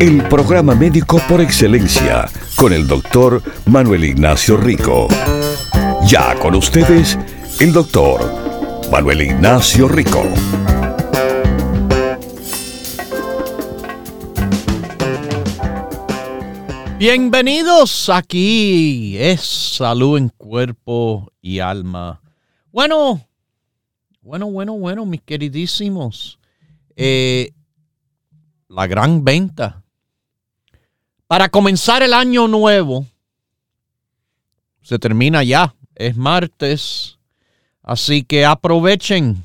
El programa médico por excelencia con el doctor Manuel Ignacio Rico. Ya con ustedes, el doctor Manuel Ignacio Rico. Bienvenidos aquí, es salud en cuerpo y alma. Bueno, bueno, bueno, bueno, mis queridísimos. Eh, la gran venta. Para comenzar el año nuevo, se termina ya, es martes, así que aprovechen,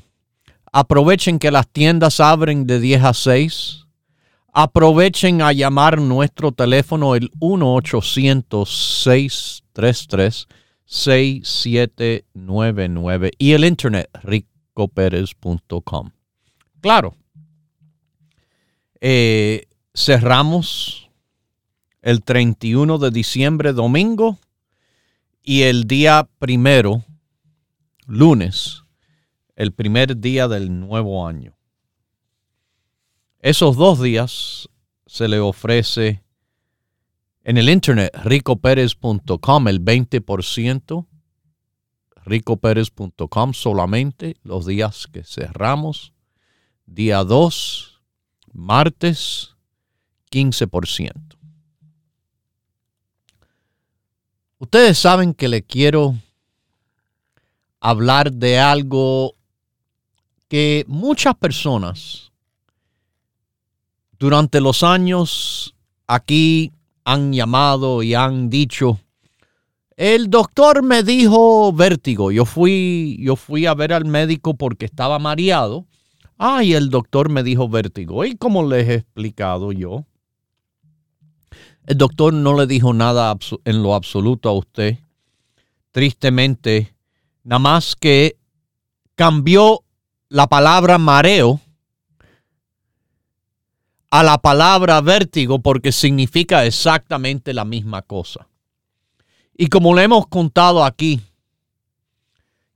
aprovechen que las tiendas abren de 10 a 6. Aprovechen a llamar nuestro teléfono el 1-800-633-6799 y el internet ricoperez.com. Claro, eh, cerramos el 31 de diciembre, domingo, y el día primero, lunes, el primer día del nuevo año. Esos dos días se le ofrece en el internet ricoperez.com el 20%, ricoperez.com solamente los días que cerramos, día 2, martes 15%. Ustedes saben que le quiero hablar de algo que muchas personas durante los años aquí han llamado y han dicho, el doctor me dijo vértigo. Yo fui, yo fui a ver al médico porque estaba mareado Ay, el doctor me dijo vértigo. Y como les he explicado yo, el doctor no le dijo nada en lo absoluto a usted. Tristemente, nada más que cambió la palabra mareo a la palabra vértigo porque significa exactamente la misma cosa. Y como le hemos contado aquí,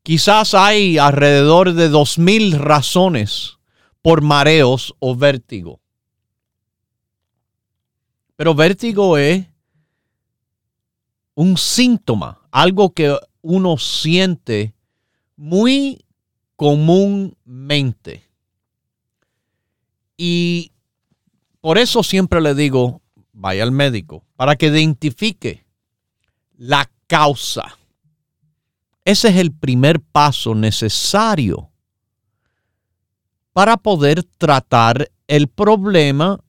Quizás hay alrededor de dos mil razones por mareos o vértigo. Pero vértigo es un síntoma, algo que uno siente muy comúnmente. Y por eso siempre le digo, vaya al médico, para que identifique la causa. Ese es el primer paso necesario para poder tratar el problema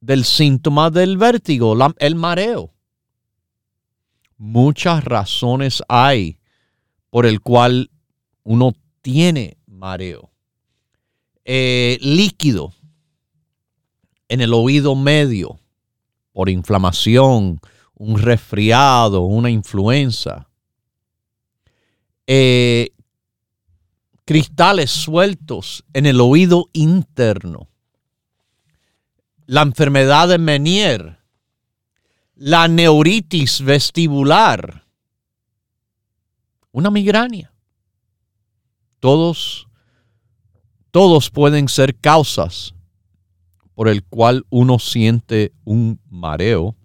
del síntoma del vértigo, el mareo. Muchas razones hay por el cual uno tiene mareo. Eh, líquido en el oído medio por inflamación, un resfriado, una influenza eh, cristales sueltos en el oído interno, la enfermedad de Menier, la neuritis vestibular, una migraña. Todos, todos pueden ser causas por el cual uno siente un mareo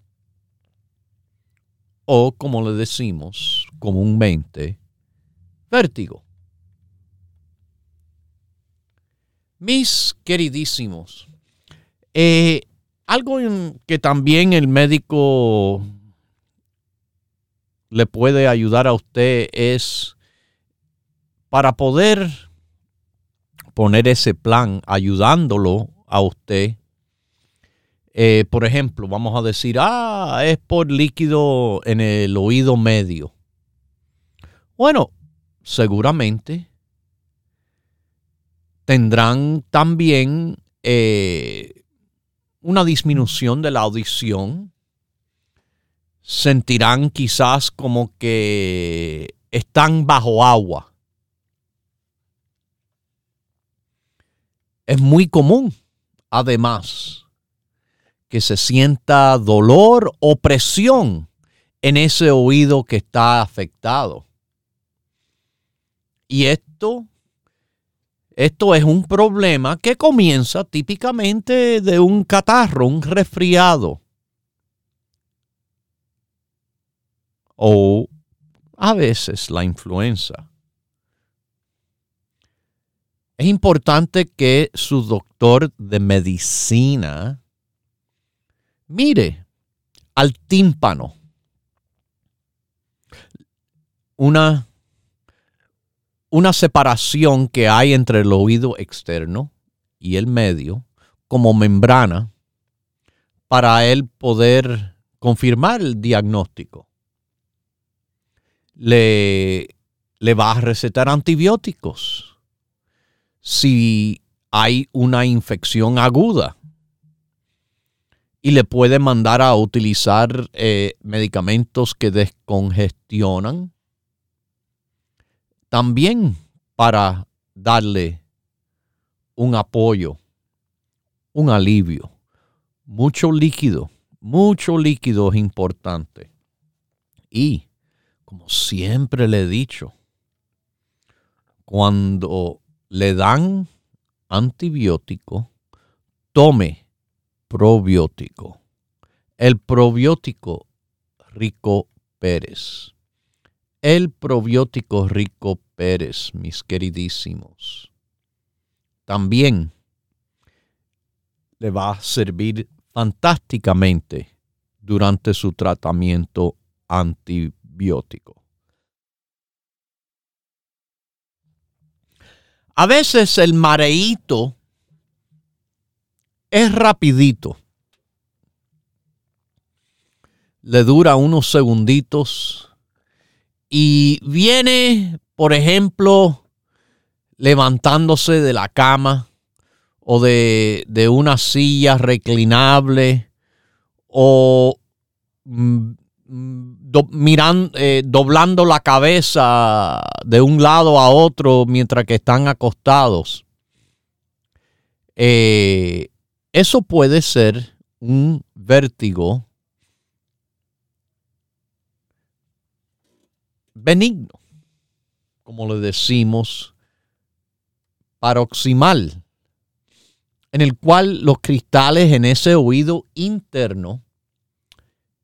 o, como le decimos comúnmente, vértigo. Mis queridísimos, eh, algo que también el médico le puede ayudar a usted es para poder poner ese plan ayudándolo a usted. Eh, por ejemplo, vamos a decir, ah, es por líquido en el oído medio. Bueno, seguramente tendrán también eh, una disminución de la audición. Sentirán quizás como que están bajo agua. Es muy común, además, que se sienta dolor o presión en ese oído que está afectado. Y esto esto es un problema que comienza típicamente de un catarro, un resfriado. O a veces la influenza. Es importante que su doctor de medicina mire al tímpano. Una una separación que hay entre el oído externo y el medio como membrana para él poder confirmar el diagnóstico. Le, le va a recetar antibióticos si hay una infección aguda y le puede mandar a utilizar eh, medicamentos que descongestionan también para darle un apoyo, un alivio. Mucho líquido, mucho líquido es importante. Y, como siempre le he dicho, cuando le dan antibiótico, tome probiótico. El probiótico Rico Pérez el probiótico rico Pérez, mis queridísimos. También le va a servir fantásticamente durante su tratamiento antibiótico. A veces el mareíto es rapidito. Le dura unos segunditos y viene, por ejemplo, levantándose de la cama o de, una silla reclinable o mm, mirando, eh, doblando la cabeza de un lado a otro mientras que están acostados. Eh, eso puede ser un vértigo benigno, como le decimos, paroximal, en el cual los cristales en ese oído interno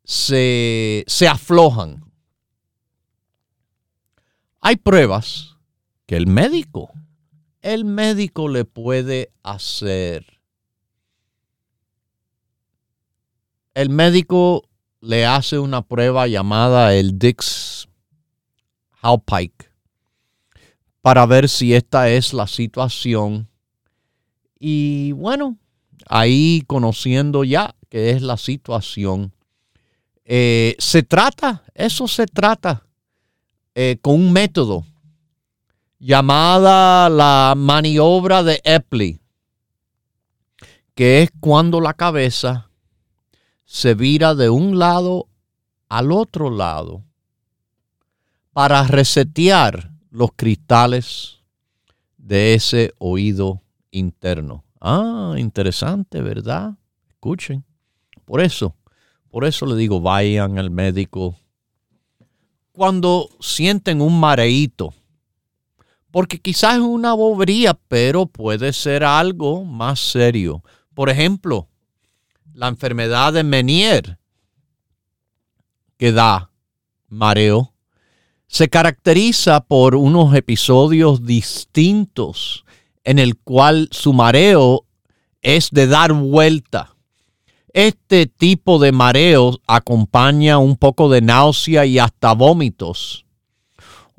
se, se aflojan. Hay pruebas que el médico, el médico le puede hacer. El médico le hace una prueba llamada el Dix Pike para ver si esta es la situación. Y bueno, ahí conociendo ya que es la situación, eh, se trata, eso se trata eh, con un método llamada la maniobra de Epley, que es cuando la cabeza se vira de un lado al otro lado para resetear los cristales de ese oído interno. Ah, interesante, ¿verdad? Escuchen. Por eso, por eso le digo, vayan al médico cuando sienten un mareíto. Porque quizás es una bobería, pero puede ser algo más serio. Por ejemplo, la enfermedad de Menier, que da mareo, se caracteriza por unos episodios distintos en el cual su mareo es de dar vuelta. Este tipo de mareo acompaña un poco de náusea y hasta vómitos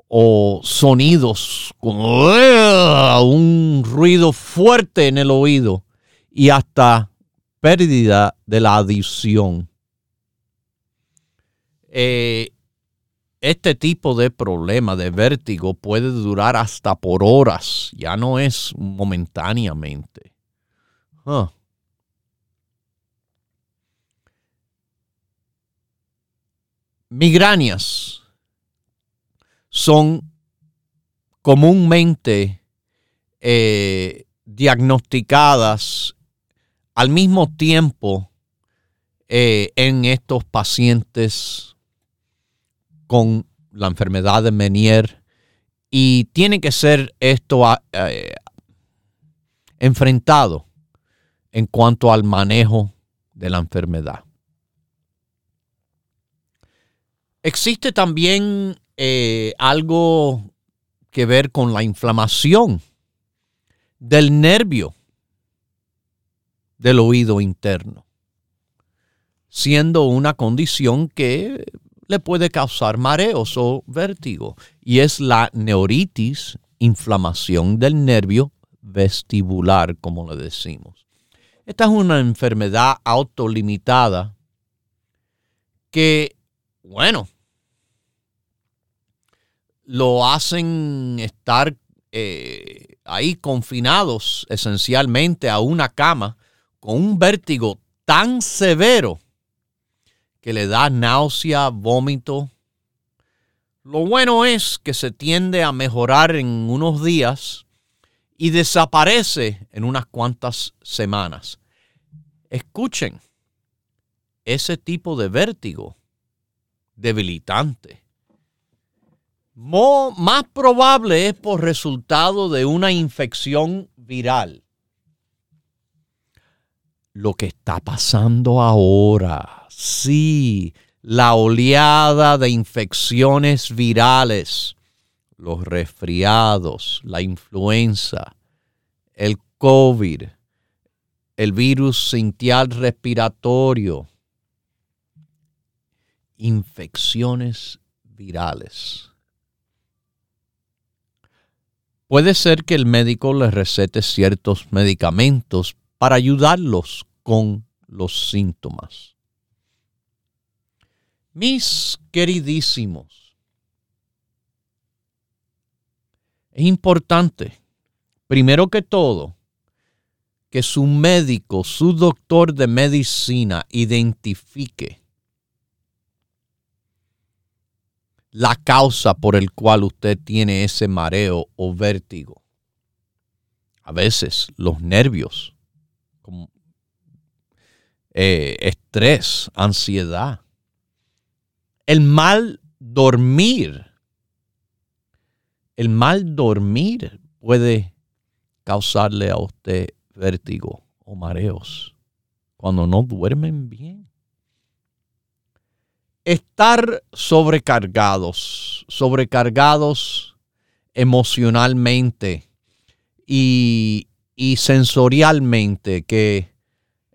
o sonidos un ruido fuerte en el oído y hasta pérdida de la adición. Eh, este tipo de problema de vértigo puede durar hasta por horas, ya no es momentáneamente. Migrañas son comúnmente eh, diagnosticadas al mismo tiempo eh, en estos pacientes con la enfermedad de Menier y tiene que ser esto ah, eh, enfrentado en cuanto al manejo de la enfermedad. Existe también eh, algo que ver con la inflamación del nervio del oído interno, siendo una condición que le puede causar mareos o vértigo. Y es la neuritis, inflamación del nervio vestibular, como le decimos. Esta es una enfermedad autolimitada que, bueno, lo hacen estar eh, ahí confinados esencialmente a una cama con un vértigo tan severo que le da náusea, vómito. Lo bueno es que se tiende a mejorar en unos días y desaparece en unas cuantas semanas. Escuchen, ese tipo de vértigo debilitante. más probable es por resultado de una infección viral lo que está pasando ahora. Sí, la oleada de infecciones virales, los resfriados, la influenza, el COVID, el virus sintial respiratorio, infecciones virales. Puede ser que el médico le recete ciertos medicamentos para ayudarlos con los síntomas. Mis queridísimos, es importante, primero que todo, que su médico, su doctor de medicina identifique la causa por el cual usted tiene ese mareo o vértigo. A veces los nervios eh, estrés, ansiedad, el mal dormir. El mal dormir puede causarle a usted vértigo o mareos cuando no duermen bien. Estar sobrecargados, sobrecargados emocionalmente y, y sensorialmente, que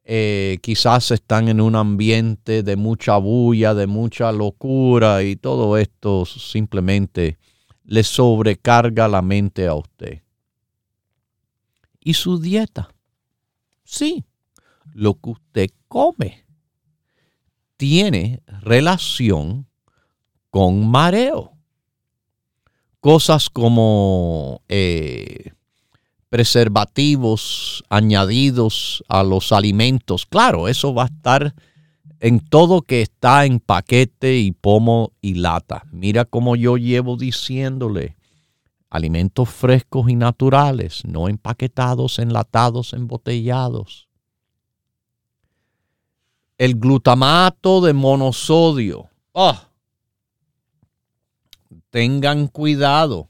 eh, quizás están en un ambiente de mucha bulla, de mucha locura y todo esto simplemente le sobrecarga la mente a usted. ¿Y su dieta? Sí, lo que usted come tiene relación con mareo. Cosas como eh, preservativos añadidos a los alimentos. Claro, eso va a estar en todo que está en paquete y pomo y lata. Mira como yo llevo diciéndole, alimentos frescos y naturales, no empaquetados, enlatados, embotellados. El glutamato de monosodio. Oh, tengan cuidado.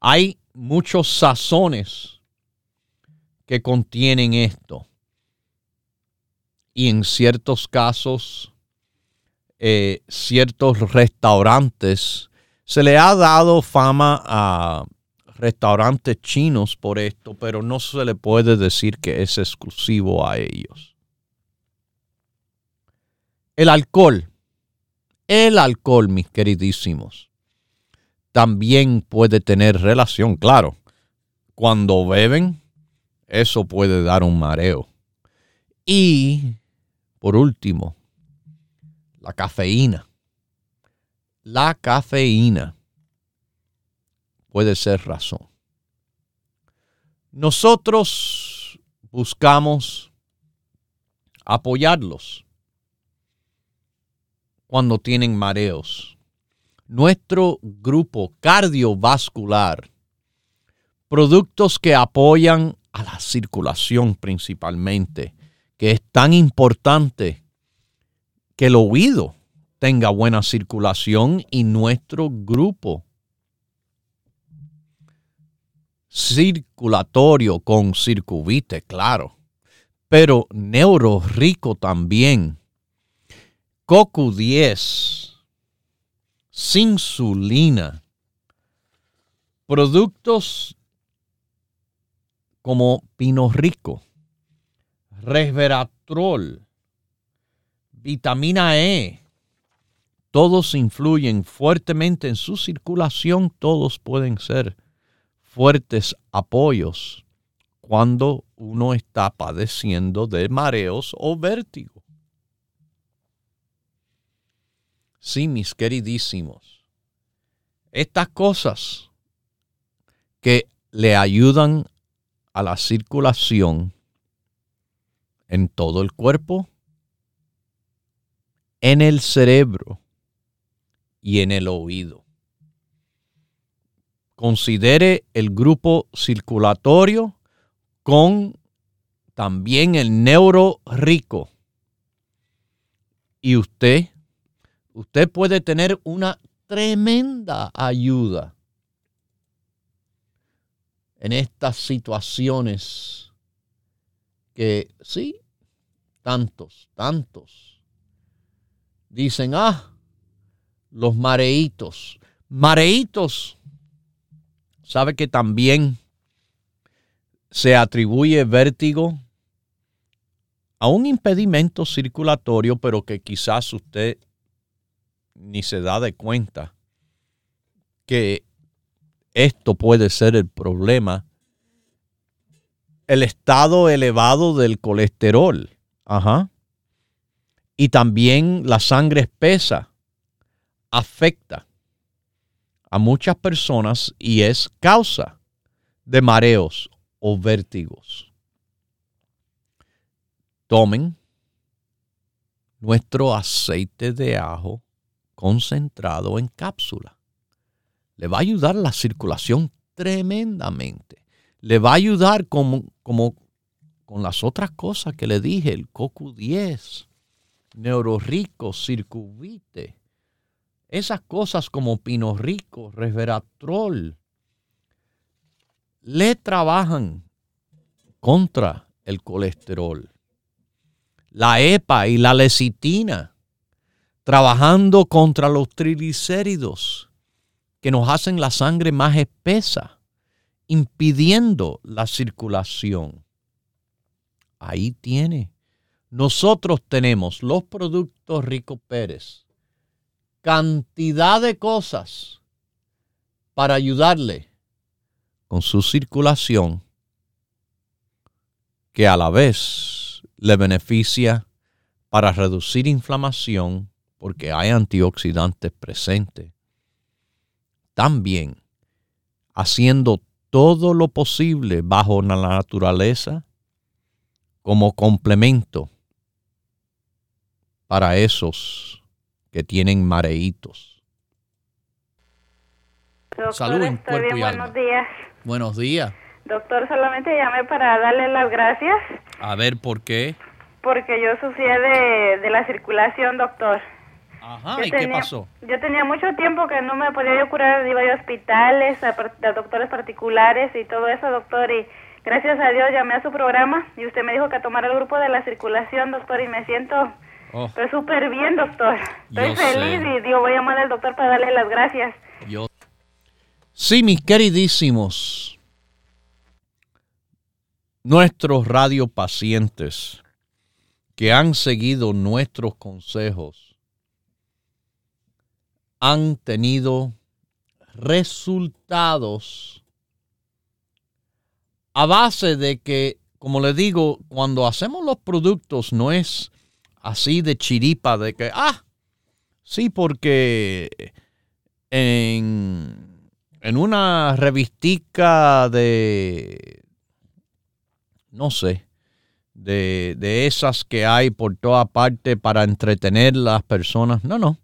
Hay muchos sazones que contienen esto. y en ciertos casos, eh, ciertos restaurantes, se le ha dado fama a restaurantes chinos por esto, pero no se le puede decir que es exclusivo a ellos. El alcohol, el alcohol, mis queridísimos, también puede tener relación, claro. Cuando beben, eso puede dar un mareo. Y, por último, la cafeína. La cafeína puede ser razón. Nosotros buscamos apoyarlos cuando tienen mareos. Nuestro grupo cardiovascular, productos que apoyan a la circulación principalmente, que es tan importante que el oído tenga buena circulación y nuestro grupo circulatorio con circuvite, claro, pero neuro rico también. Cocu 10, insulina, productos como pino rico, resveratrol, vitamina E, todos influyen fuertemente en su circulación, todos pueden ser fuertes apoyos cuando uno está padeciendo de mareos o vértigo. Sí, mis queridísimos, estas cosas que le ayudan a la circulación en todo el cuerpo, en el cerebro y en el oído considere el grupo circulatorio con también el neuro rico. Y usted, usted puede tener una tremenda ayuda en estas situaciones que sí, tantos, tantos, dicen, ah, los mareitos, mareitos ¿Sabe que también se atribuye vértigo a un impedimento circulatorio, pero que quizás usted ni se da de cuenta que esto puede ser el problema? El estado elevado del colesterol. Ajá. Y también la sangre espesa afecta a muchas personas y es causa de mareos o vértigos. Tomen nuestro aceite de ajo concentrado en cápsula. Le va a ayudar la circulación tremendamente. Le va a ayudar como, como con las otras cosas que le dije, el CoQ10, Neurorico, Circuvite, esas cosas como pino rico, resveratrol, le trabajan contra el colesterol. La EPA y la lecitina, trabajando contra los triglicéridos que nos hacen la sangre más espesa, impidiendo la circulación. Ahí tiene. Nosotros tenemos los productos Rico Pérez cantidad de cosas para ayudarle con su circulación que a la vez le beneficia para reducir inflamación porque hay antioxidantes presentes. También haciendo todo lo posible bajo la naturaleza como complemento para esos que tienen mareitos. Salud en cuerpo y alma. Buenos días. Buenos días. Doctor, solamente llamé para darle las gracias. A ver, ¿por qué? Porque yo sufría de, la circulación, doctor. Ajá, ¿y qué pasó? Yo tenía mucho tiempo que no me podía yo curar, iba a hospitales, a, a, doctores particulares y todo eso, doctor, y Gracias a Dios llamé a su programa y usted me dijo que tomara el grupo de la circulación, doctor, y me siento Oh. pues, súper bien, doctor. Estoy Yo feliz sé. y digo, voy a llamar al doctor para darle las gracias. Yo- Sí, mis queridísimos, nuestros radiopacientes que han seguido nuestros consejos han tenido resultados a base de que, como les digo, cuando hacemos los productos no es así de chiripa, de que, ah, sí, porque en, en una revistica de, no sé, de, de esas que hay por toda parte para entretener las personas. No, no.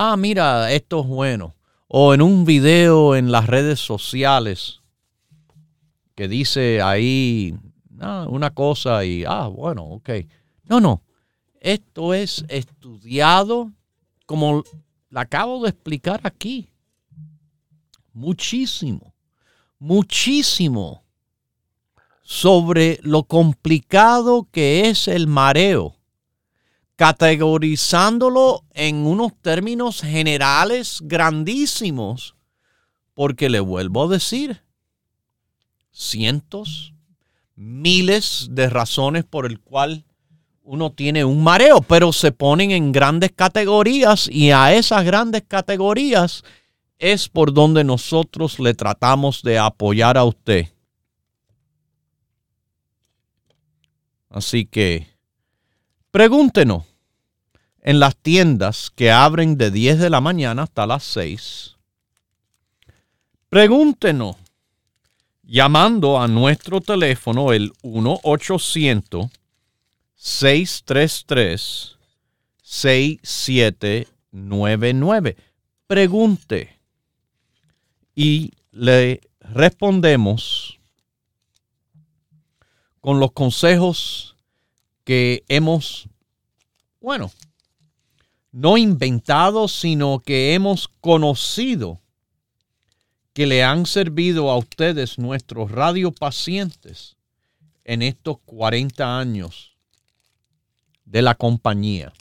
Ah, mira, esto es bueno. O en un video en las redes sociales que dice ahí ah, una cosa y, ah, bueno, ok. No, no. Esto es estudiado como la acabo de explicar aquí. Muchísimo, muchísimo sobre lo complicado que es el mareo, categorizándolo en unos términos generales grandísimos, porque le vuelvo a decir, cientos, miles de razones por el cual uno tiene un mareo, pero se ponen en grandes categorías y a esas grandes categorías es por donde nosotros le tratamos de apoyar a usted. Así que pregúntenos en las tiendas que abren de 10 de la mañana hasta las 6. Pregúntenos llamando a nuestro teléfono el 1 800 633 6799. Pregunte y le respondemos con los consejos que hemos, bueno, no inventado, sino que hemos conocido que le han servido a ustedes, nuestros radiopacientes, en estos 40 años de la compañía.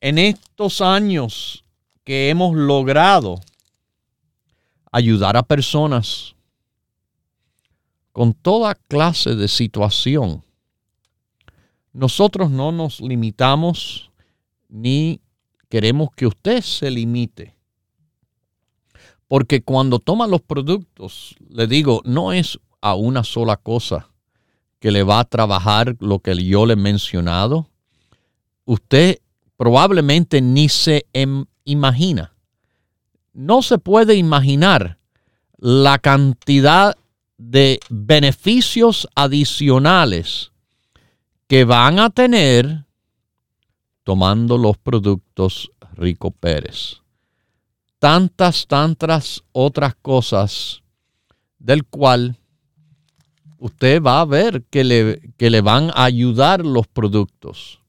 En estos años que hemos logrado ayudar a personas con toda clase de situación, nosotros no nos limitamos ni queremos que usted se limite. Porque cuando toma los productos, le digo, no es a una sola cosa que le va a trabajar lo que yo le he mencionado. Usted probablemente ni se em- imagina. No se puede imaginar la cantidad de beneficios adicionales que van a tener tomando los productos Rico Pérez. Tantas, tantas otras cosas del cual usted va a ver que le, que le van a ayudar los productos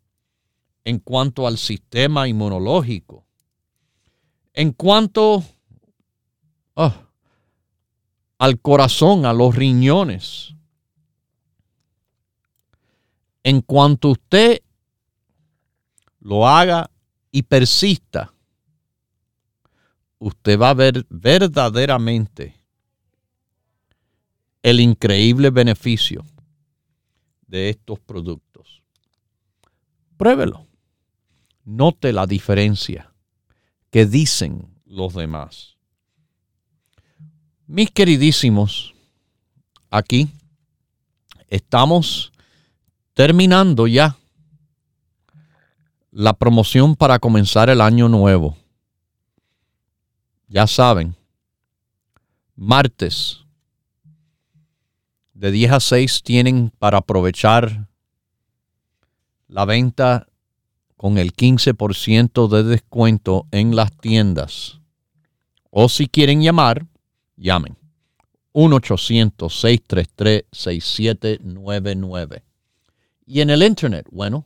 en cuanto al sistema inmunológico, en cuanto ah, al corazón, a los riñones, en cuanto usted lo haga y persista, usted va a ver verdaderamente el increíble beneficio de estos productos. Pruébelo. Note la diferencia que dicen los demás. Mis queridísimos, aquí estamos terminando ya la promoción para comenzar el año nuevo. Ya saben, martes de 10 a 6 tienen para aprovechar la venta con el 15% de descuento en las tiendas. O si quieren llamar, llamen. 1-800-633-6799. Y en el internet, bueno,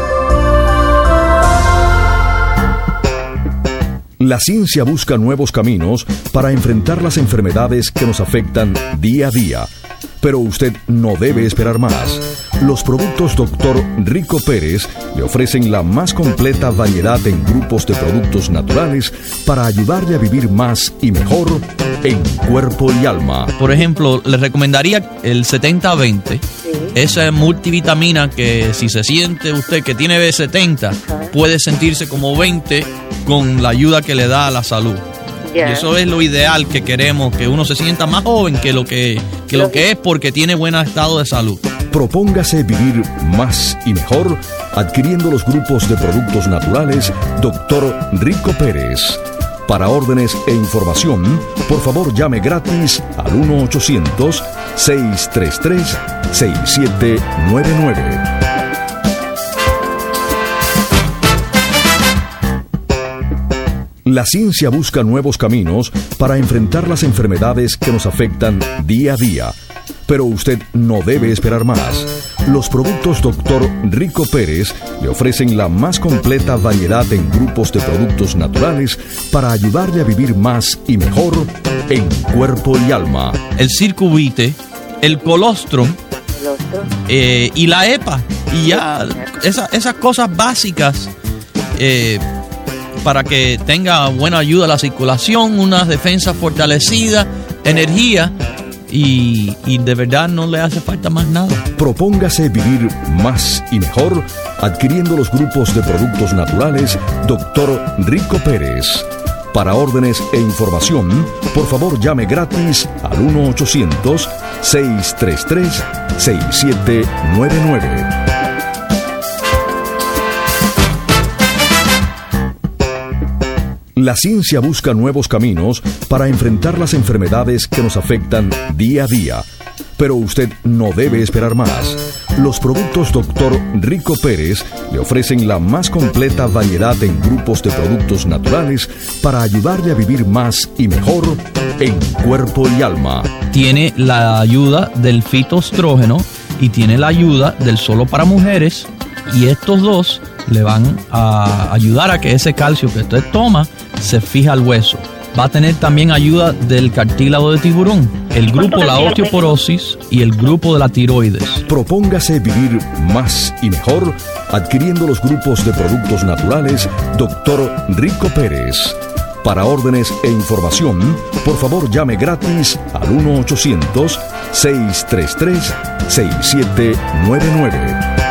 La ciencia busca nuevos caminos para enfrentar las enfermedades que nos afectan día a día. Pero usted no debe esperar más. Los productos Dr. Rico Pérez le ofrecen la más completa variedad en grupos de productos naturales para ayudarle a vivir más y mejor en cuerpo y alma. Por ejemplo, le recomendaría el 70-20. Esa multivitamina que si se siente usted que tiene B70, puede sentirse como 20 con la ayuda que le da a la salud. Y eso es lo ideal que queremos, que uno se sienta más joven que lo que, lo que es porque tiene buen estado de salud. Propóngase vivir más y mejor adquiriendo los grupos de productos naturales Dr. Rico Pérez. Para órdenes e información, por favor llame gratis al 1-800-633-6799. La ciencia busca nuevos caminos para enfrentar las enfermedades que nos afectan día a día. Pero usted no debe esperar más. Los productos Dr. Rico Pérez le ofrecen la más completa variedad en grupos de productos naturales para ayudarle a vivir más y mejor en cuerpo y alma. El circuvite, el colostrum eh, y la EPA. Y ya esas cosas básicas. Eh, para que tenga buena ayuda a la circulación, una defensa fortalecida, energía y, de verdad no le hace falta más nada. Propóngase vivir más y mejor adquiriendo los grupos de productos naturales Dr. Rico Pérez. Para órdenes e información, por favor llame gratis al 1-800-633-6799. La ciencia busca nuevos caminos para enfrentar las enfermedades que nos afectan día a día. Pero usted no debe esperar más. Los productos Dr. Rico Pérez le ofrecen la más completa variedad en grupos de productos naturales para ayudarle a vivir más y mejor en cuerpo y alma. Tiene la ayuda del fitoestrógeno y tiene la ayuda del solo para mujeres y estos dos le van a ayudar a que ese calcio que usted toma se fija al hueso. Va a tener también ayuda del cartílago de tiburón, el grupo la osteoporosis y el grupo de la tiroides. Propóngase vivir más y mejor adquiriendo los grupos de productos naturales Dr. Rico Pérez. Para órdenes e información, por favor llame gratis al 1-800-633-6799.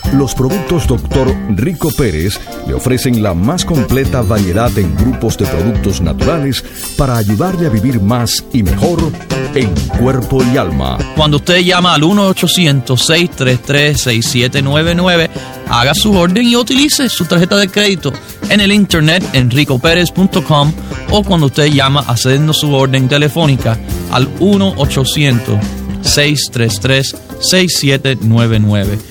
Los productos Dr. Rico Pérez le ofrecen la más completa variedad en grupos de productos naturales para ayudarle a vivir más y mejor en cuerpo y alma. Cuando usted llama al 1-800-633-6799, haga su orden y utilice su tarjeta de crédito en el internet en ricopérez.com o cuando usted llama haciendo su orden telefónica al 1 800 633 6799.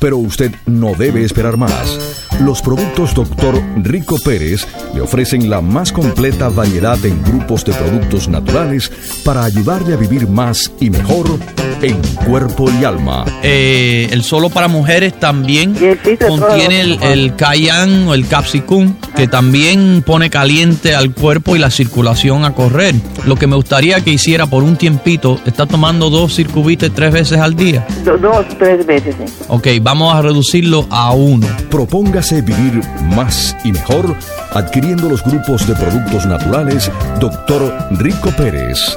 Pero usted no debe esperar más. Los productos Dr. Rico Pérez le ofrecen la más completa variedad en grupos de productos naturales para ayudarle a vivir más y mejor en cuerpo y alma. Eh, el solo para mujeres también contiene el, el cayenne o el capsicum, que también pone caliente al cuerpo y la circulación a correr. Lo que me gustaría que hiciera por un tiempito, está tomando dos circuites tres veces al día. dos, tres veces, sí. Ok, vamos a reducirlo a uno. Propóngase vivir más y mejor adquiriendo los grupos de productos naturales Dr. Rico Pérez.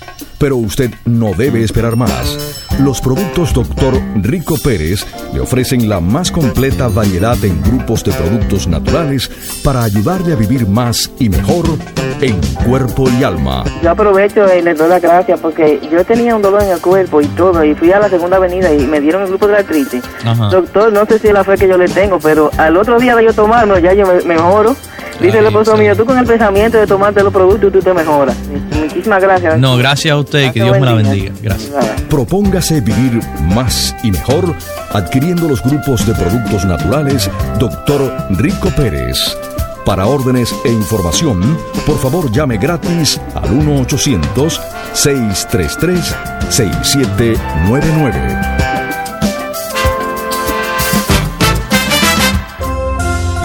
Pero usted no debe esperar más. Los productos Dr. Rico Pérez le ofrecen la más completa variedad en grupos de productos naturales para ayudarle a vivir más y mejor en cuerpo y alma. Yo aprovecho y les doy las gracias porque yo tenía un dolor en el cuerpo y todo y fui a la segunda avenida y me dieron el grupo de la artritis. Doctor, no sé si es la fe que yo le tengo, pero al otro día de yo tomarlo ya yo me mejoro. Dice el esposo mío, tú con el pensamiento de tomarte los productos tú te mejoras. Muchísimas gracias. No, gracias a usted, que Dios me la bendiga. Gracias. Propóngase vivir más y mejor adquiriendo los grupos de productos naturales Dr. Rico Pérez. Para órdenes e información, por favor llame gratis al 1-800-633-6799.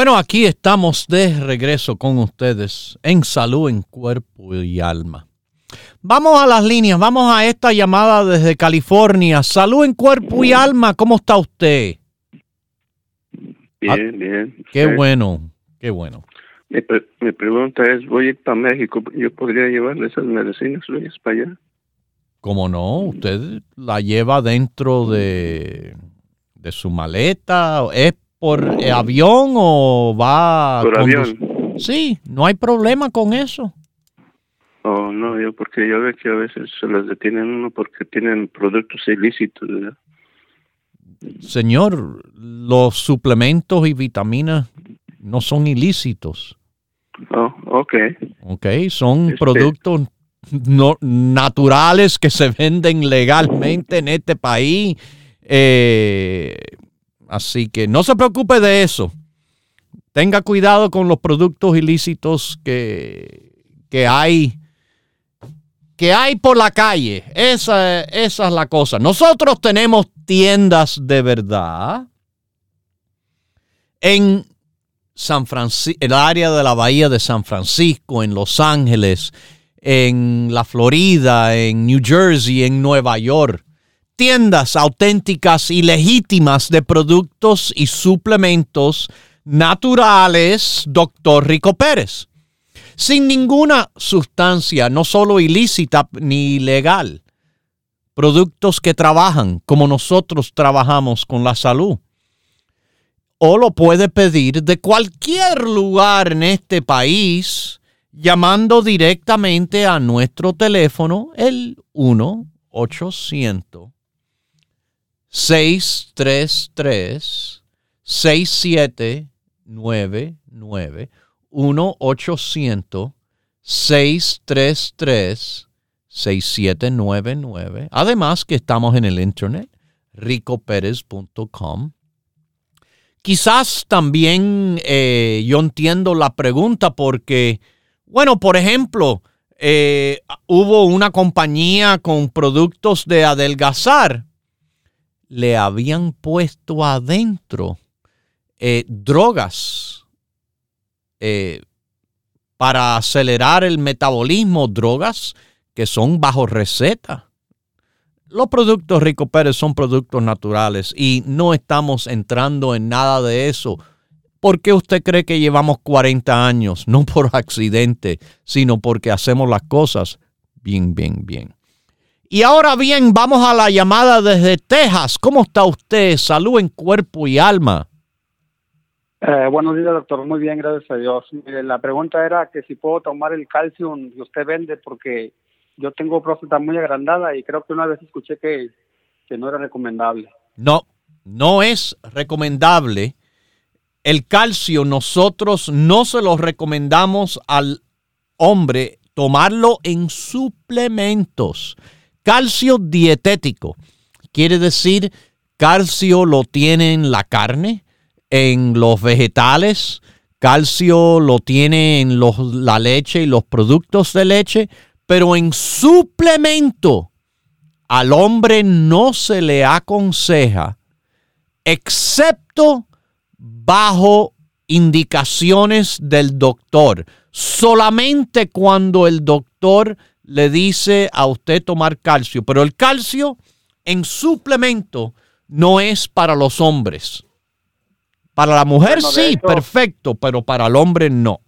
Bueno, aquí estamos de regreso con ustedes en salud, en cuerpo y alma. Vamos a las líneas, vamos a esta llamada desde California. Salud en cuerpo y alma, ¿cómo está usted? Bien, ah, bien. Qué bueno, qué bueno. Mi, pregunta es, voy a ir para México, ¿yo podría llevarle esas medicinas suyas para allá? ¿Cómo no? Usted la lleva dentro de, de su maleta. ¿Es por avión o va... Por avión. Sí, no hay problema con eso. Oh, no, yo porque yo veo que a veces se las detienen uno porque tienen productos ilícitos. Señor, los suplementos y vitaminas no son ilícitos. Oh, ok. Ok, son este productos no, naturales que se venden legalmente en este país. Eh, Así que no se preocupe de eso. Tenga cuidado con los productos ilícitos que, que hay que hay por la calle. Esa, esa es la cosa. Nosotros tenemos tiendas de verdad en San Francisco, el área de la bahía de San Francisco, en Los Ángeles, en la Florida, en New Jersey, en Nueva York tiendas auténticas y legítimas de productos y suplementos naturales, doctor Rico Pérez, sin ninguna sustancia, no solo ilícita ni ilegal. Productos que trabajan como nosotros trabajamos con la salud. O lo puede pedir de cualquier lugar en este país llamando directamente a nuestro teléfono el 1 800 633 6799 1 800 633 6799. Además que estamos en el internet, ricoperez.com. Quizás también eh, yo entiendo la pregunta porque, bueno, por ejemplo, eh, hubo una compañía con productos de adelgazar, le habían puesto adentro eh, drogas para acelerar el metabolismo, drogas que son bajo receta. Los productos Rico Pérez son productos naturales y no estamos entrando en nada de eso. ¿Por qué usted cree que llevamos 40 años? No por accidente, sino porque hacemos las cosas bien, bien, bien. Y ahora bien, vamos a la llamada desde Texas. ¿Cómo está usted? Salud en cuerpo y alma. Eh, buenos días, doctor. Muy bien, gracias a Dios. la pregunta era que si puedo tomar el calcio que usted vende porque yo tengo próstata muy agrandada y creo que una vez escuché que, que no era recomendable. No, no es recomendable. El calcio nosotros no se lo recomendamos al hombre tomarlo en suplementos. Calcio dietético quiere decir calcio lo tiene en la carne, en los vegetales, calcio lo tiene en los, la leche y los productos de leche, pero en suplemento al hombre no se le aconseja, excepto bajo indicaciones del doctor. Solamente cuando el doctor le dice a usted tomar calcio, pero el calcio en suplemento no es para los hombres. Para la mujer sí, perfecto, pero para el hombre no.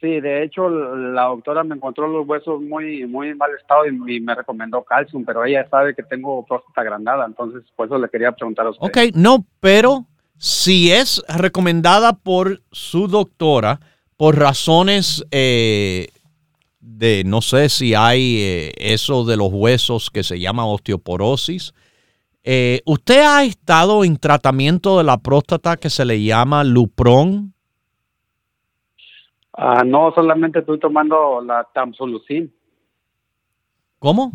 Sí, de hecho la doctora me encontró los huesos muy muy mal estado y, me recomendó calcium, pero ella sabe que tengo próstata agrandada, entonces por eso le quería preguntar a usted. Ok, no, pero si es recomendada por su doctora por razones eh, de, no sé si hay eh, eso de los huesos que se llama osteoporosis, eh, ¿usted ha estado en tratamiento de la próstata que se le llama Lupron? Ah, no, solamente estoy tomando la Tamsolucin. ¿Cómo?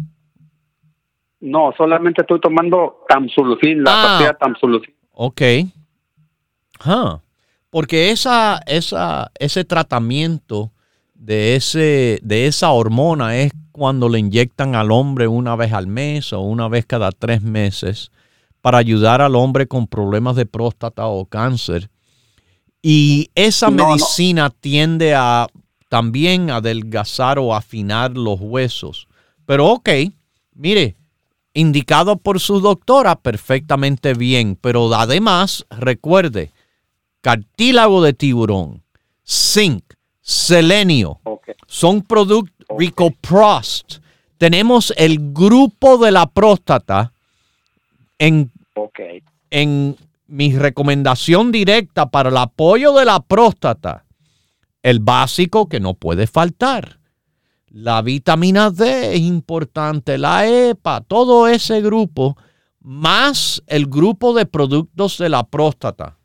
No, solamente estoy tomando Tamsolucin, la ah, pastilla Tamsolucin. Ok. Porque esa, esa, ese tratamiento de, ese, de esa hormona es cuando le inyectan al hombre una vez al mes o una vez cada tres meses para ayudar al hombre con problemas de próstata o cáncer y esa medicina tiende a también adelgazar o afinar los huesos. Pero ok, mire, indicado por su doctora, perfectamente bien. Pero además, recuerde, cartílago de tiburón, zinc, selenio, son productos Rico Prost. Tenemos el grupo de la próstata en, en mi recomendación directa para el apoyo de la próstata, el básico que no puede faltar. La vitamina D es importante, la EPA, todo ese grupo, más el grupo de productos de la próstata.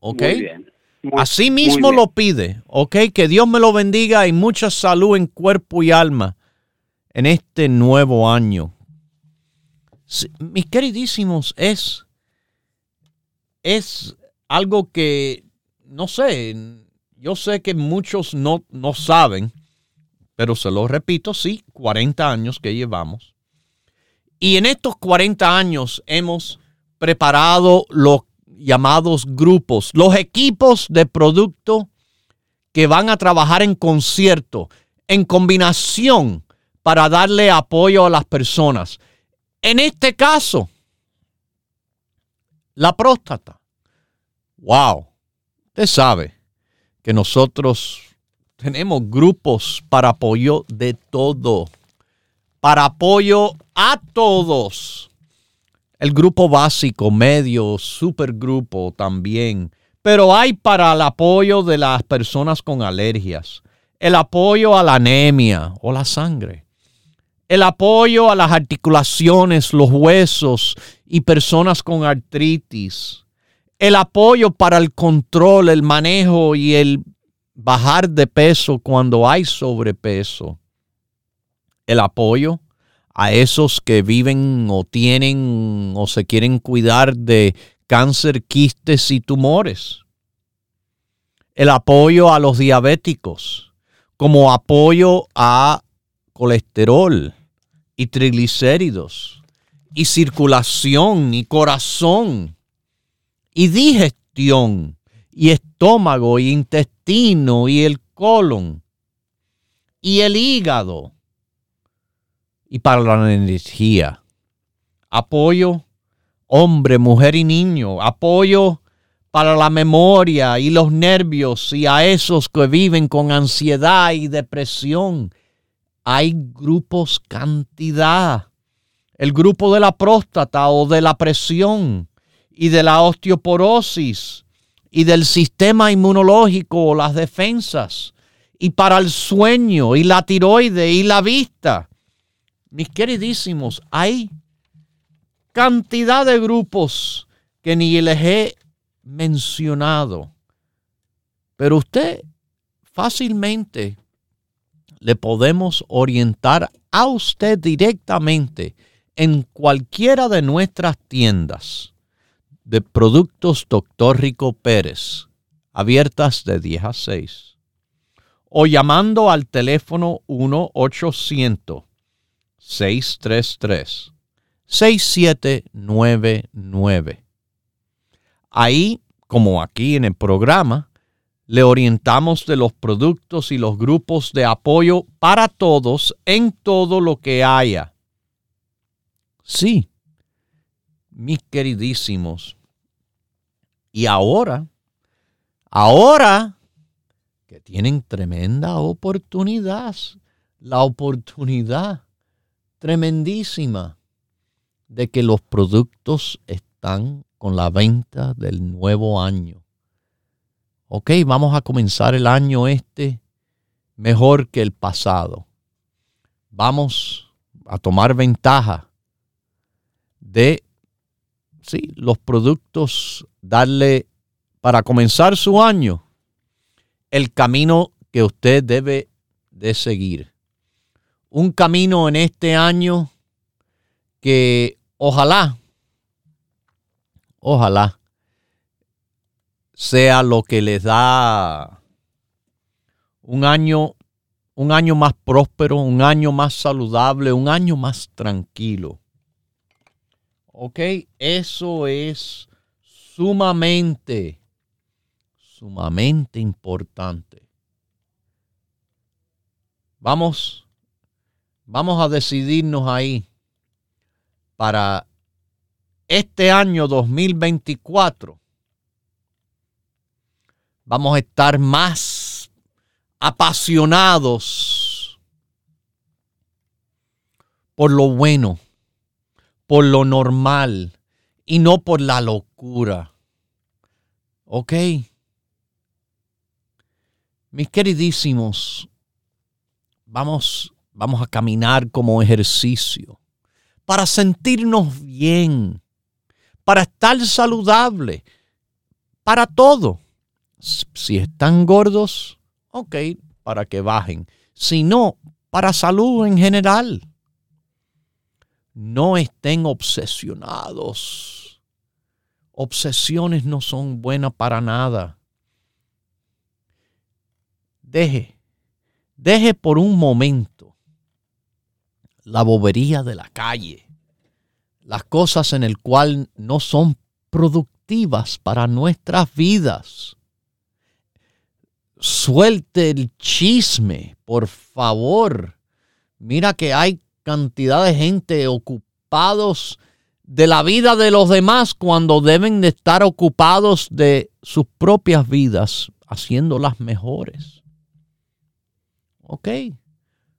¿Ok? Muy bien. Así mismo lo pide, ¿ok? Que Dios me lo bendiga y mucha salud en cuerpo y alma en este nuevo año. mis queridísimos, es es algo que, no sé, yo sé que muchos no, no saben, pero se lo repito, sí, 40 años que llevamos. Y en estos 40 años hemos preparado los llamados grupos, los equipos de producto que van a trabajar en concierto, en combinación para darle apoyo a las personas. En este caso, la próstata. Wow. Usted sabe que nosotros tenemos grupos para apoyo de todo. Para apoyo a todos. El grupo básico, medio, supergrupo también. Pero hay para el apoyo de las personas con alergias. El apoyo a la anemia o la sangre el apoyo a las articulaciones, los huesos y personas con artritis, el apoyo para el control, el manejo y el bajar de peso cuando hay sobrepeso. el apoyo a esos que viven o tienen o se quieren cuidar de cáncer, quistes y tumores. El apoyo a los diabéticos, como apoyo a colesterol y triglicéridos y circulación y corazón y digestión y estómago y intestino y el colon y el hígado y para la energía. Apoyo hombre, mujer y niño. Apoyo para la memoria y los nervios y a esos que viven con ansiedad y depresión. Hay grupos cantidad. El grupo de la próstata o de la presión y de la osteoporosis y del sistema inmunológico o las defensas y para el sueño y la tiroide y la vista. Mis queridísimos, hay cantidad de grupos que ni les he mencionado. Pero usted fácilmente le podemos orientar a usted directamente en cualquiera de nuestras tiendas de productos Doctor Rico Pérez, abiertas de 10 a 6, o llamando al teléfono 1-800-633. 6799. Ahí, como aquí en el programa, le orientamos de los productos y los grupos de apoyo para todos en todo lo que haya. Sí, mis queridísimos. Y ahora, ahora que tienen tremenda oportunidad, la oportunidad tremendísima de que los productos están con la venta del nuevo año. Ok, vamos a comenzar el año este mejor que el pasado. Vamos a tomar ventaja de sí, los productos, darle para comenzar su año el camino que usted debe de seguir. Un camino en este año que ojalá, ojalá sea lo que les da un año, un año más próspero, un año más saludable, un año más tranquilo. ¿Ok? Eso es sumamente, sumamente importante. Vamos, vamos a decidirnos ahí para este año 2024 vamos a estar más apasionados por lo bueno, por lo normal y no por la locura. ¿Ok? Mis queridísimos, vamos, vamos a caminar como ejercicio para sentirnos bien, para estar saludable, para todo. Si están gordos, ok, para que bajen. Si no, para salud en general. No estén obsesionados. Obsesiones no son buenas para nada. Deje, deje por un momento la bobería de la calle, las cosas en el cual no son productivas para nuestras vidas. Suelte el chisme, por favor. Mira que hay cantidad de gente ocupados de la vida de los demás cuando deben de estar ocupados de sus propias vidas, haciéndolas mejores. Ok,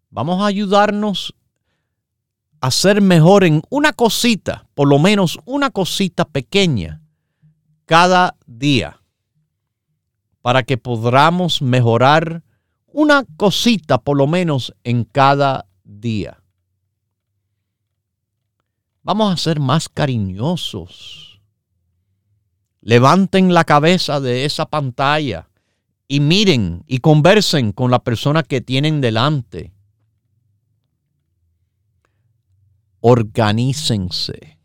vamos a ayudarnos hacer mejor en una cosita, por lo menos una cosita pequeña, cada día, para que podamos mejorar una cosita por lo menos en cada día. Vamos a ser más cariñosos. Levanten la cabeza de esa pantalla y miren y conversen con la persona que tienen delante organícense.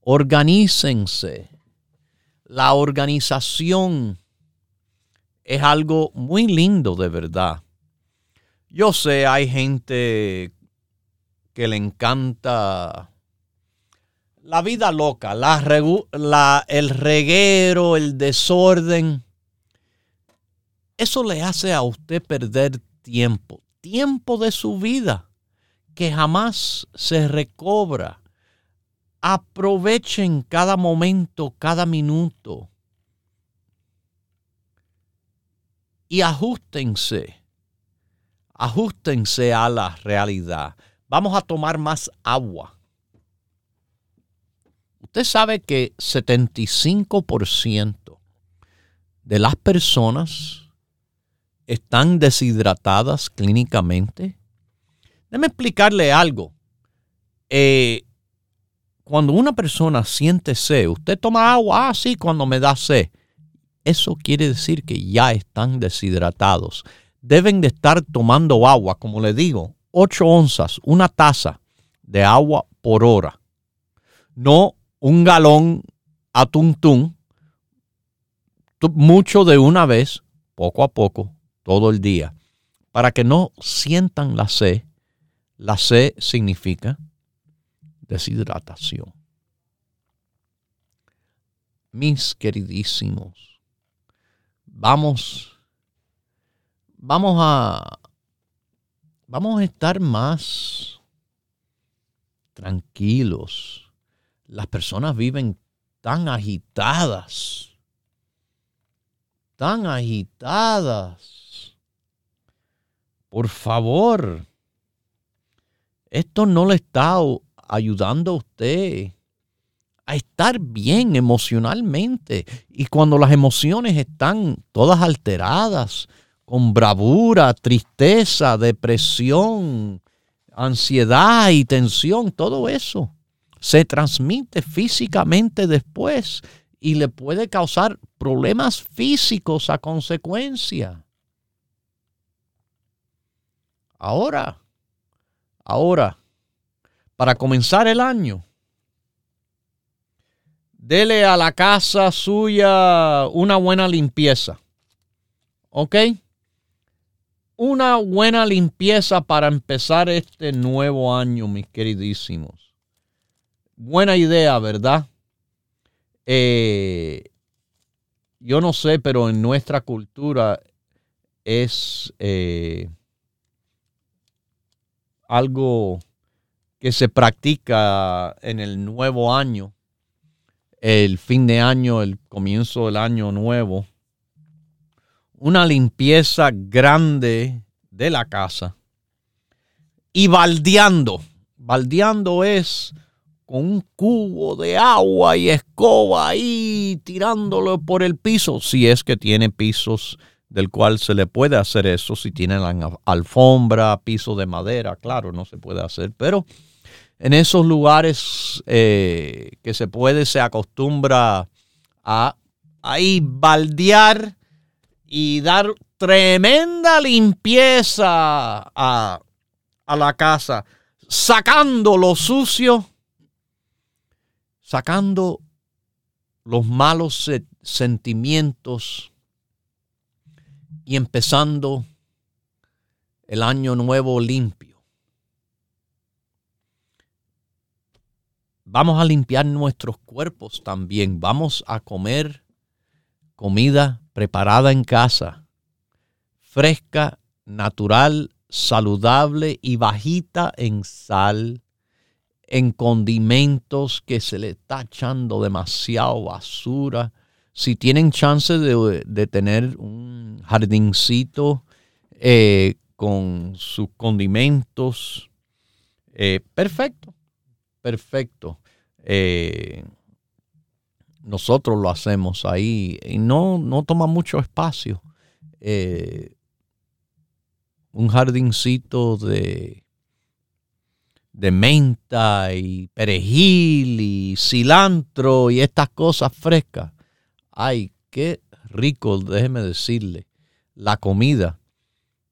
Organícense. La organización es algo muy lindo de verdad. Yo sé, hay gente que le encanta la vida loca, el reguero, el desorden. Eso le hace a usted perder tiempo, tiempo de su vida que jamás se recobra. Aprovechen cada momento, cada minuto y ajustense, ajustense a la realidad. Vamos a tomar más agua. Usted sabe que 75% de las personas están deshidratadas clínicamente. Déjeme explicarle algo. Eh, cuando una persona siente sed, usted toma agua, ah, cuando me da sed. Eso quiere decir que ya están deshidratados. Deben de estar tomando agua, como le digo, 8 onzas, una taza de agua por hora. No un galón a tuntún, mucho de una vez, poco a poco, todo el día, para que no sientan la sed. La sed significa deshidratación. Mis queridísimos, vamos, vamos a, vamos a estar más tranquilos. Las personas viven tan agitadas, tan agitadas. Por favor, esto no le está ayudando a usted a estar bien emocionalmente. Y cuando las emociones están todas alteradas, con bravura, tristeza, depresión, ansiedad y tensión, todo eso se transmite físicamente después y le puede causar problemas físicos a consecuencia. Ahora, ahora, para comenzar el año, dele a la casa suya una buena limpieza. ¿Ok? Una buena limpieza para empezar este nuevo año, mis queridísimos. Buena idea, ¿verdad? Eh, yo no sé, pero en nuestra cultura es eh, algo que se practica en el nuevo año, el fin de año, el comienzo del año nuevo, una limpieza grande de la casa y baldeando. Baldeando es con un cubo de agua y escoba ahí tirándolo por el piso, si es que tiene pisos del cual se le puede hacer eso, si tiene la alfombra, piso de madera, claro, no se puede hacer, pero en esos lugares eh, que se puede, se acostumbra a ahí baldear y dar tremenda limpieza a, a la casa, sacando lo sucio sacando los malos sentimientos y empezando el año nuevo limpio. Vamos a limpiar nuestros cuerpos también. Vamos a comer comida preparada en casa, fresca, natural, saludable y bajita en sal en condimentos que se le está echando demasiado basura. Si tienen chance de, tener un jardincito eh, con sus condimentos, eh, perfecto, perfecto. Eh, nosotros lo hacemos ahí y no, no toma mucho espacio. un jardincito de de menta y perejil y cilantro y estas cosas frescas. Ay, qué rico, déjeme decirle, la comida,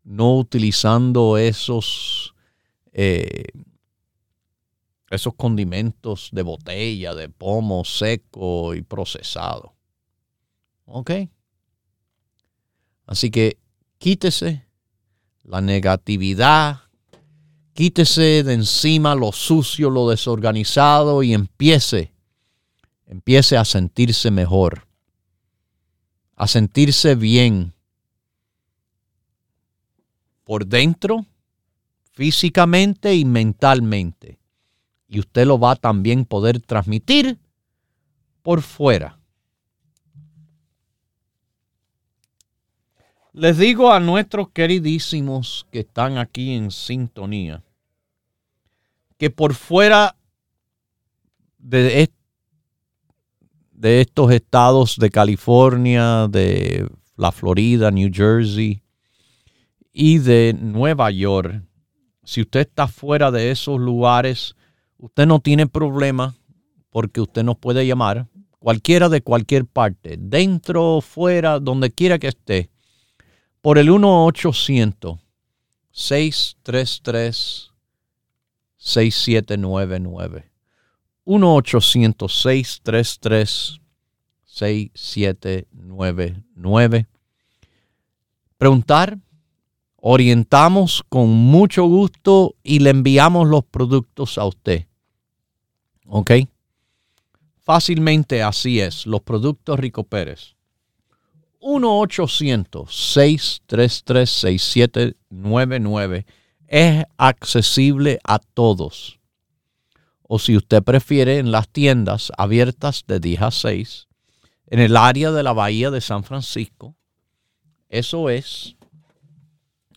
no utilizando esos, eh, esos condimentos de botella, de pomo seco y procesado. ¿Ok? Así que quítese la negatividad, quítese de encima lo sucio, lo desorganizado y empiece, empiece a sentirse mejor, a sentirse bien por dentro, físicamente y mentalmente. Y usted lo va a también poder transmitir por fuera. Les digo a nuestros queridísimos que están aquí en sintonía que por fuera de, de estos estados de California, de la Florida, New Jersey y de Nueva York, si usted está fuera de esos lugares, usted no tiene problema porque usted nos puede llamar cualquiera de cualquier parte, dentro, fuera, donde quiera que esté por el 1-800-633-6799. 1-800-633-6799. Preguntar, orientamos con mucho gusto y le enviamos los productos a usted. ¿Ok? Fácilmente así es, los productos Rico Pérez 1-800-633-6799 es accesible a todos. O si usted prefiere, en las tiendas abiertas de 10 a 6, en el área de la Bahía de San Francisco, eso es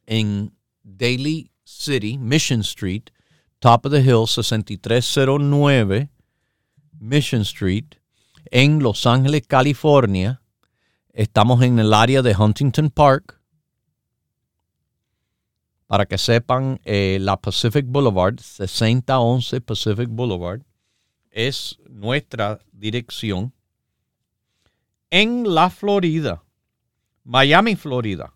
en Daly City, Mission Street, Top of the Hill 6309 Mission Street, en Los Ángeles, California Estamos en el área de Huntington Park. Para que sepan, eh, la Pacific Boulevard, 6011 Pacific Boulevard, es nuestra dirección en la Florida, Miami, Florida,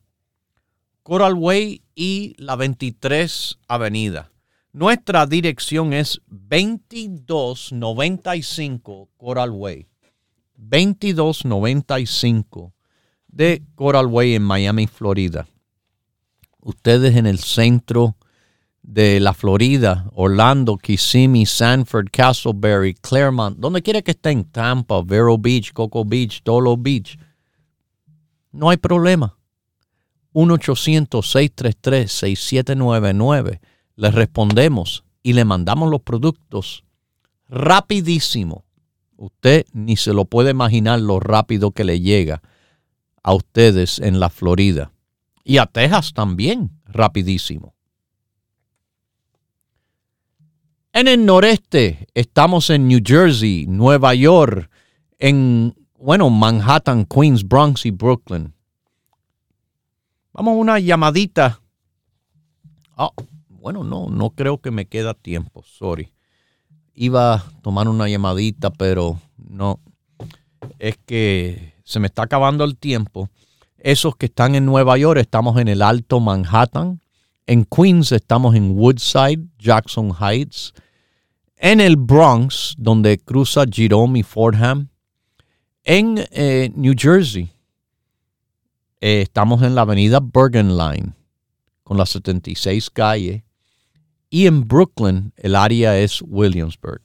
Coral Way y la 23 Avenida. Nuestra dirección es 2295 Coral Way. 2295 de Coral Way en Miami, Florida. Ustedes en el centro de la Florida, Orlando, Kissimmee, Sanford, Castleberry, Claremont, donde quiera que estén, Tampa, Vero Beach, Coco Beach, Dolo Beach, no hay problema. 1-800-633-6799. Les respondemos y le mandamos los productos rapidísimo Usted ni se lo puede imaginar lo rápido que le llega a ustedes en la Florida. Y a Texas también, rapidísimo. En el noreste estamos en New Jersey, Nueva York, en, bueno, Manhattan, Queens, Bronx y Brooklyn. Vamos a una llamadita. Oh, bueno, no, no creo que me queda tiempo, sorry iba a tomar una llamadita, pero no. Es que se me está acabando el tiempo. Esos que están en Nueva York, estamos en el Alto Manhattan. En Queens estamos en Woodside, Jackson Heights. En el Bronx, donde cruza Jerome y Fordham. En eh, New Jersey, eh, estamos en la avenida Bergen Line, con la 76 calle y en Brooklyn el área es Williamsburg.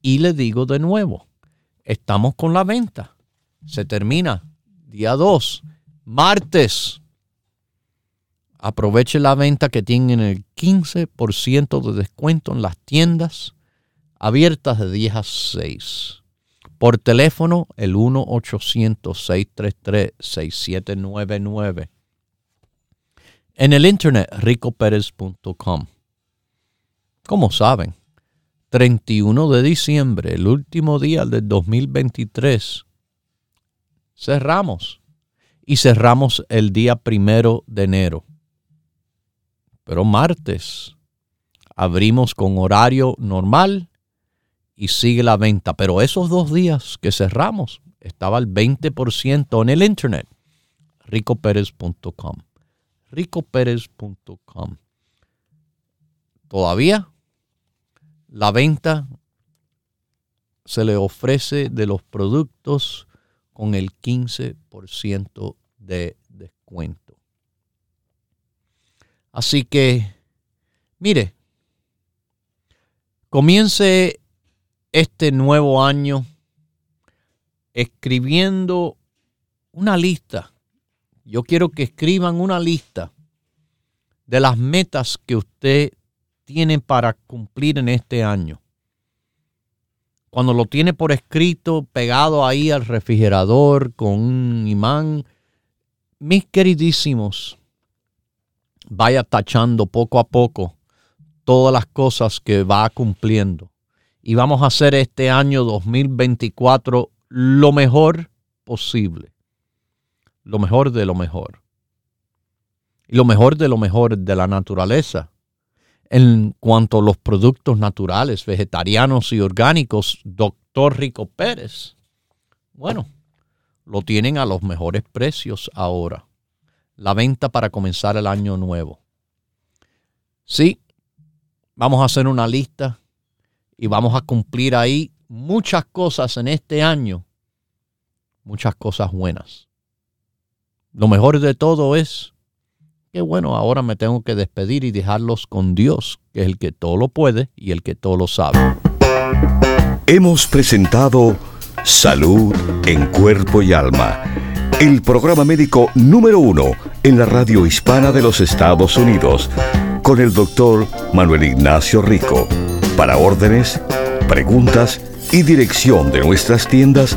Y le digo de nuevo, estamos con la venta. Se termina día 2, martes. Aproveche la venta que tienen el 15% de descuento en las tiendas abiertas de 10 a 6. Por teléfono, el 1-800-633-6799. En el internet, ricoperez.com. Como saben, 31 de diciembre, el último día del 2023, cerramos. Y cerramos el día primero de enero. Pero martes abrimos con horario normal y sigue la venta. Pero esos dos días que cerramos estaba el 20% en el internet. ricoperez.com. ricoperez.com. Todavía la venta se le ofrece de los productos con el 15% de descuento. Así que, mire, comience este nuevo año escribiendo una lista. Yo quiero que escriban una lista de las metas que usted tiene para cumplir en este año. Cuando lo tiene por escrito, pegado ahí al refrigerador con un imán, mis queridísimos, vaya tachando poco a poco todas las cosas que va cumpliendo. Y vamos a hacer este año 2024 lo mejor posible. Lo mejor de lo mejor. Y lo mejor de lo mejor de la naturaleza. En cuanto a los productos naturales, vegetarianos y orgánicos, doctor Rico Pérez, bueno, lo tienen a los mejores precios ahora. La venta para comenzar el año nuevo. Sí, vamos a hacer una lista y vamos a cumplir ahí muchas cosas en este año, muchas cosas buenas. Lo mejor de todo es que bueno, ahora me tengo que despedir y dejarlos con Dios, que es el que todo lo puede y el que todo lo sabe. Hemos presentado Salud en Cuerpo y Alma, el programa médico número uno en la radio hispana de los Estados Unidos, con el doctor Manuel Ignacio Rico. Para órdenes, preguntas y dirección de nuestras tiendas,